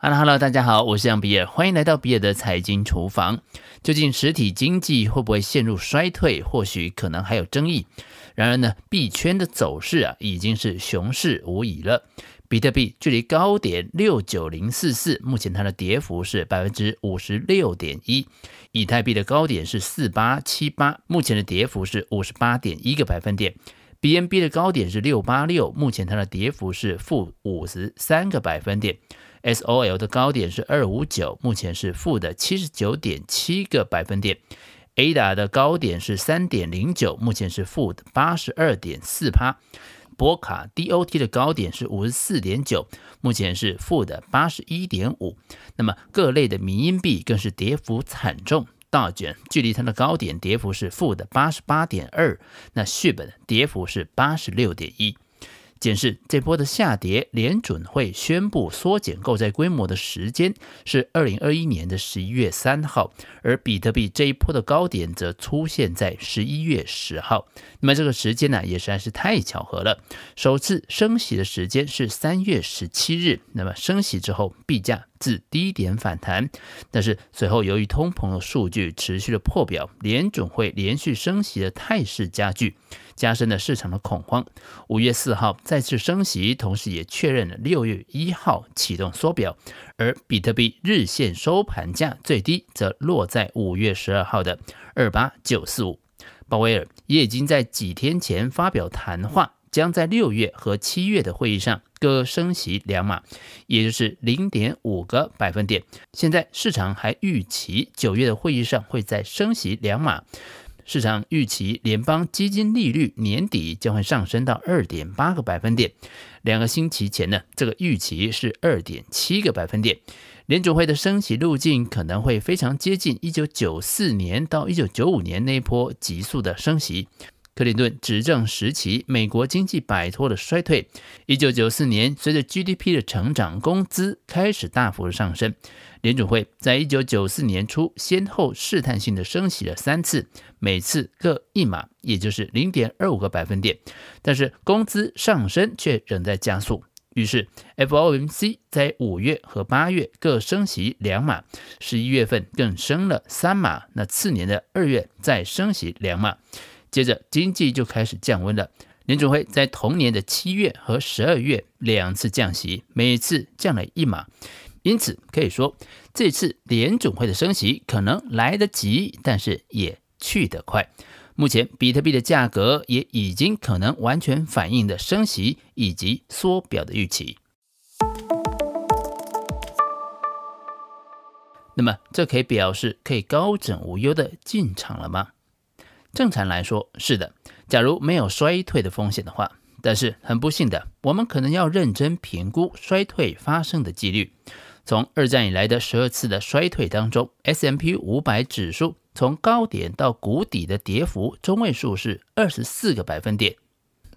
Hello，Hello，大家好，我是杨比尔，欢迎来到比尔的财经厨房。究竟实体经济会不会陷入衰退？或许可能还有争议。然而呢，币圈的走势啊，已经是熊市无疑了。比特币距离高点六九零四四，目前它的跌幅是百分之五十六点一。以太币的高点是四八七八，目前的跌幅是五十八点一个百分点。BNB 的高点是六八六，目前它的跌幅是负五十三个百分点。SOL 的高点是二五九，目前是负的七十九点七个百分点。ADA 的高点是三点零九，目前是负的八十二点四趴。波卡 DOT 的高点是五十四点九，目前是负的八十一点五。那么各类的迷因币更是跌幅惨重。大卷距离它的高点跌幅是负的八十八点二，那续本跌幅是八十六点一。检视这波的下跌，联准会宣布缩减购债规模的时间是二零二一年的十一月三号，而比特币这一波的高点则出现在十一月十号。那么这个时间呢，也实在是太巧合了。首次升息的时间是三月十七日，那么升息之后，币价自低点反弹，但是随后由于通膨的数据持续的破表，联准会连续升息的态势加剧。加深了市场的恐慌。五月四号再次升息，同时也确认了六月一号启动缩表。而比特币日线收盘价最低则落在五月十二号的二八九四五。鲍威尔也已经在几天前发表谈话，将在六月和七月的会议上各升息两码，也就是零点五个百分点。现在市场还预期九月的会议上会再升息两码。市场预期联邦基金利率年底将会上升到二点八个百分点。两个星期前呢，这个预期是二点七个百分点。联准会的升息路径可能会非常接近一九九四年到一九九五年那一波急速的升息。克林顿执政时期，美国经济摆脱了衰退。一九九四年，随着 GDP 的成长，工资开始大幅的上升。联准会在一九九四年初先后试探性的升息了三次，每次各一码，也就是零点二五个百分点。但是工资上升却仍在加速，于是 FOMC 在五月和八月各升息两码，十一月份更升了三码。那次年的二月再升息两码，接着经济就开始降温了。联准会在同年的七月和十二月两次降息，每次降了一码。因此可以说，这次联准会的升息可能来得及，但是也去得快。目前比特币的价格也已经可能完全反映的升息以及缩表的预期。那么，这可以表示可以高枕无忧的进场了吗？正常来说是的。假如没有衰退的风险的话，但是很不幸的，我们可能要认真评估衰退发生的几率。从二战以来的十二次的衰退当中，S M P 五百指数从高点到谷底的跌幅中位数是二十四个百分点。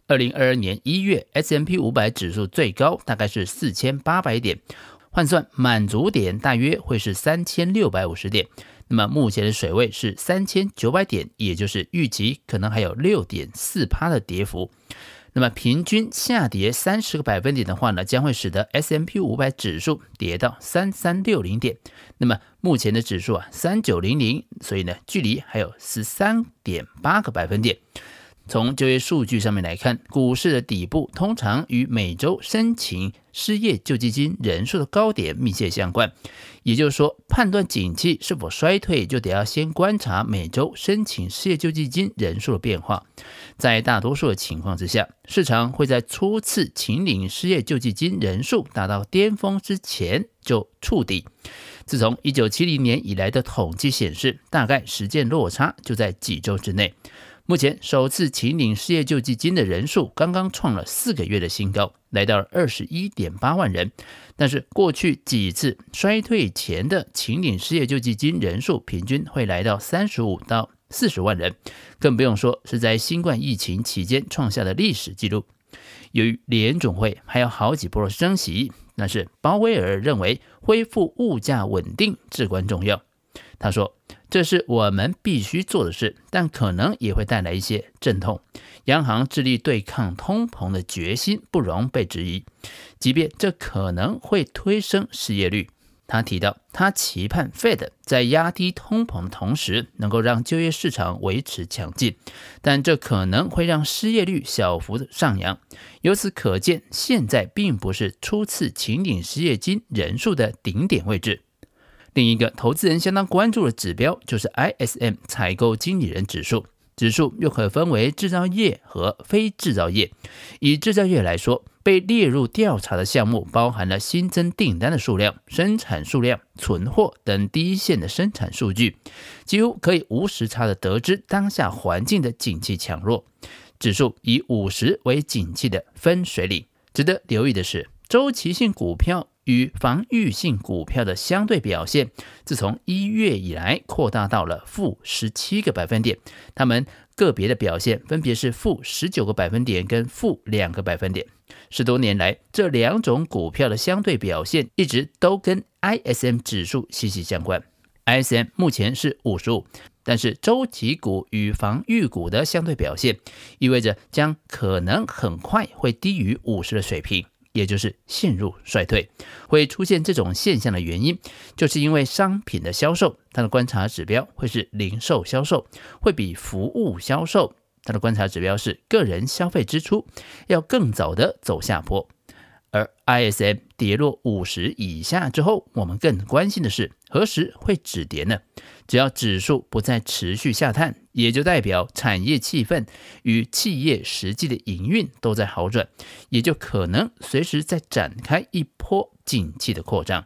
二零二二年一月，S M P 五百指数最高大概是四千八百点，换算满足点大约会是三千六百五十点。那么目前的水位是三千九百点，也就是预计可能还有六点四趴的跌幅。那么平均下跌三十个百分点的话呢，将会使得 S M P 五百指数跌到三三六零点。那么目前的指数啊三九零零，所以呢距离还有十三点八个百分点。从就业数据上面来看，股市的底部通常与每周申请失业救济金人数的高点密切相关。也就是说，判断景气是否衰退，就得要先观察每周申请失业救济金人数的变化。在大多数的情况之下，市场会在初次请领失业救济金人数达到巅峰之前就触底。自从一九七零年以来的统计显示，大概时间落差就在几周之内。目前首次请领失业救济金的人数刚刚创了四个月的新高，来到了二十一点八万人。但是过去几次衰退前的请领失业救济金人数平均会来到三十五到四十万人，更不用说是在新冠疫情期间创下的历史记录。由于联总会还有好几波升息，但是鲍威尔认为恢复物价稳定至关重要。他说。这是我们必须做的事，但可能也会带来一些阵痛。央行致力对抗通膨的决心不容被质疑，即便这可能会推升失业率。他提到，他期盼 Fed 在压低通膨的同时，能够让就业市场维持强劲，但这可能会让失业率小幅的上扬。由此可见，现在并不是初次请领失业金人数的顶点位置。另一个投资人相当关注的指标就是 ISM 采购经理人指数。指数又可分为制造业和非制造业。以制造业来说，被列入调查的项目包含了新增订单的数量、生产数量、存货等第一线的生产数据，几乎可以无时差的得知当下环境的景气强弱。指数以五十为景气的分水岭。值得留意的是，周期性股票与防御性股票的相对表现，自从一月以来扩大到了负十七个百分点。它们个别的表现分别是负十九个百分点跟负两个百分点。十多年来，这两种股票的相对表现一直都跟 ISM 指数息息相关。ISM 目前是五十五，但是周期股与防御股的相对表现，意味着将可能很快会低于五十的水平。也就是陷入衰退，会出现这种现象的原因，就是因为商品的销售，它的观察指标会是零售销售，会比服务销售，它的观察指标是个人消费支出，要更早的走下坡。而 ISM 跌落五十以下之后，我们更关心的是何时会止跌呢？只要指数不再持续下探，也就代表产业气氛与企业实际的营运都在好转，也就可能随时再展开一波景气的扩张。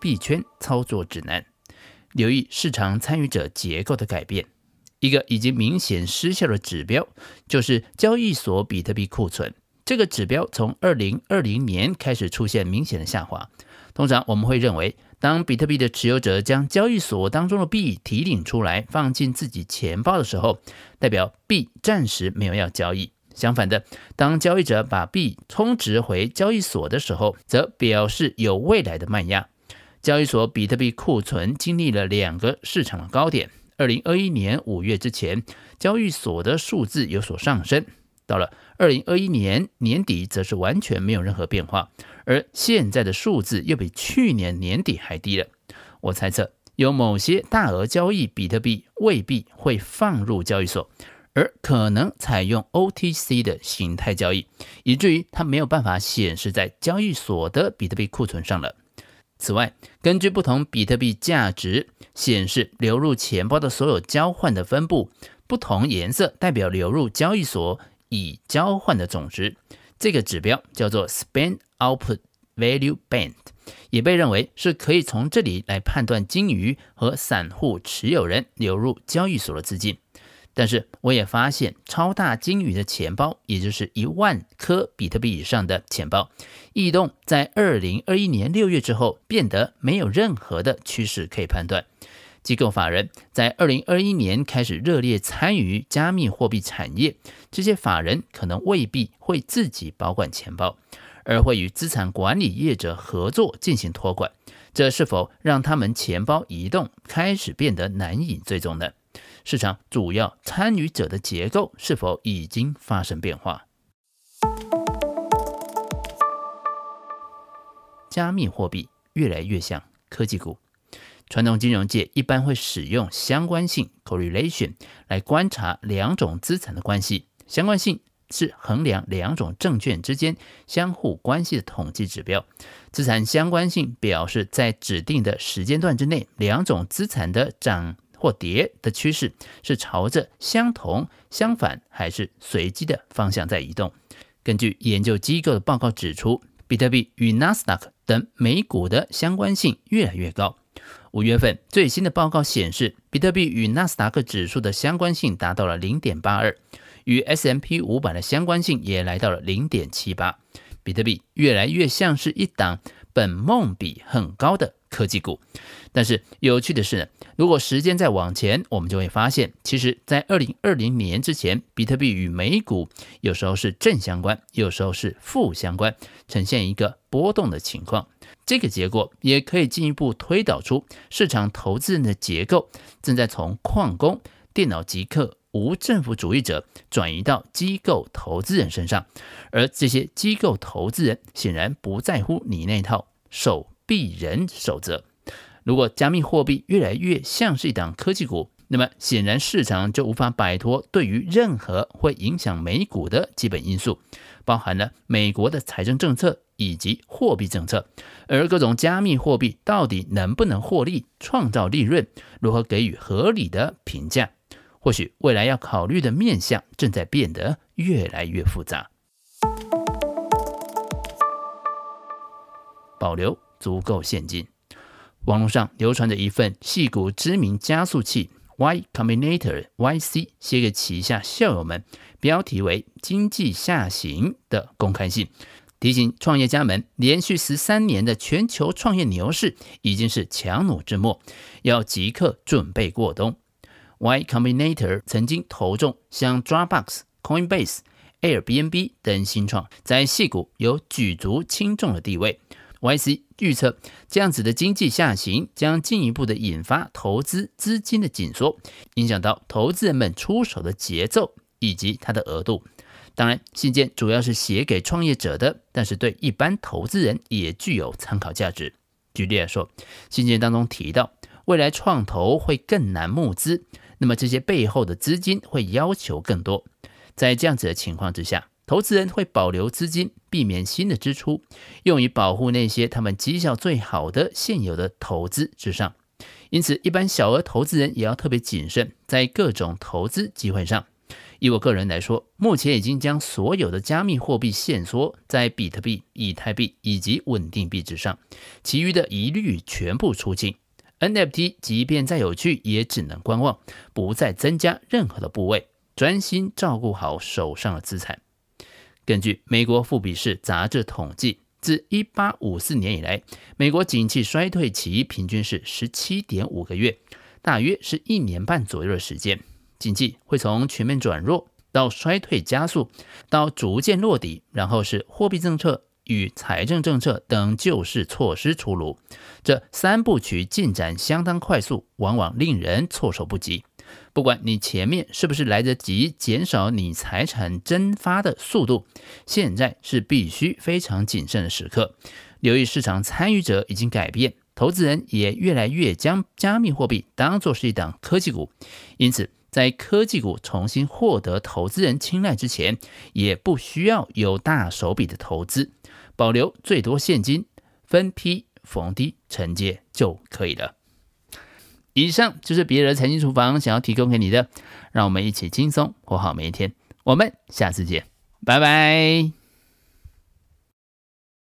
币圈操作指南：留意市场参与者结构的改变。一个已经明显失效的指标，就是交易所比特币库存。这个指标从二零二零年开始出现明显的下滑。通常我们会认为，当比特币的持有者将交易所当中的币提领出来，放进自己钱包的时候，代表币暂时没有要交易。相反的，当交易者把币充值回交易所的时候，则表示有未来的卖压。交易所比特币库存经历了两个市场的高点。二零二一年五月之前，交易所的数字有所上升，到了二零二一年年底，则是完全没有任何变化，而现在的数字又比去年年底还低了。我猜测，有某些大额交易比特币未必会放入交易所，而可能采用 OTC 的形态交易，以至于它没有办法显示在交易所的比特币库存上了。此外，根据不同比特币价值显示流入钱包的所有交换的分布，不同颜色代表流入交易所已交换的总值。这个指标叫做 Spend Output Value Band，也被认为是可以从这里来判断鲸鱼和散户持有人流入交易所的资金。但是我也发现，超大鲸鱼的钱包，也就是一万颗比特币以上的钱包，异动在二零二一年六月之后变得没有任何的趋势可以判断。机构法人在二零二一年开始热烈参与加密货币产业，这些法人可能未必会自己保管钱包，而会与资产管理业者合作进行托管。这是否让他们钱包移动开始变得难以追踪呢？市场主要参与者的结构是否已经发生变化？加密货币越来越像科技股。传统金融界一般会使用相关性 （correlation） 来观察两种资产的关系。相关性是衡量两种证券之间相互关系的统计指标。资产相关性表示在指定的时间段之内，两种资产的涨或跌的趋势是朝着相同、相反还是随机的方向在移动。根据研究机构的报告指出，比特币与纳斯达克等美股的相关性越来越高。五月份最新的报告显示，比特币与纳斯达克指数的相关性达到了零点八二，与 S M P 五百的相关性也来到了零点七八。比特币越来越像是一档本梦比很高的科技股。但是有趣的是呢，如果时间再往前，我们就会发现，其实，在二零二零年之前，比特币与美股有时候是正相关，有时候是负相关，呈现一个波动的情况。这个结果也可以进一步推导出市场投资人的结构正在从矿工、电脑极客、无政府主义者转移到机构投资人身上，而这些机构投资人显然不在乎你那套守币人守则。如果加密货币越来越像是一档科技股，那么显然市场就无法摆脱对于任何会影响美股的基本因素，包含了美国的财政政策以及货币政策，而各种加密货币到底能不能获利、创造利润，如何给予合理的评价，或许未来要考虑的面向正在变得越来越复杂。保留足够现金。网络上流传着一份矽谷知名加速器 Y Combinator YC 写给旗下校友们，标题为“经济下行”的公开信，提醒创业家们，连续十三年的全球创业牛市已经是强弩之末，要即刻准备过冬。Y Combinator 曾经投中像 Dropbox、Coinbase、Airbnb 等新创，在矽谷有举足轻重的地位。YC 预测，这样子的经济下行将进一步的引发投资资金的紧缩，影响到投资人们出手的节奏以及它的额度。当然，信件主要是写给创业者的，但是对一般投资人也具有参考价值。举例来说，信件当中提到，未来创投会更难募资，那么这些背后的资金会要求更多。在这样子的情况之下，投资人会保留资金，避免新的支出，用于保护那些他们绩效最好的现有的投资之上。因此，一般小额投资人也要特别谨慎，在各种投资机会上。以我个人来说，目前已经将所有的加密货币限缩在比特币、以太币以及稳定币之上，其余的一律全部出境。NFT 即便再有趣，也只能观望，不再增加任何的部位，专心照顾好手上的资产。根据美国富比士杂志统计，自1854年以来，美国景气衰退期平均是17.5个月，大约是一年半左右的时间。经济会从全面转弱到衰退加速，到逐渐落底，然后是货币政策与财政政策等救市措施出炉。这三部曲进展相当快速，往往令人措手不及。不管你前面是不是来得及减少你财产蒸发的速度，现在是必须非常谨慎的时刻。由于市场参与者已经改变，投资人也越来越将加密货币当作是一档科技股，因此在科技股重新获得投资人青睐之前，也不需要有大手笔的投资，保留最多现金，分批逢低承接就可以了。以上就是别人的财经厨房想要提供给你的，让我们一起轻松活好每一天。我们下次见，拜拜。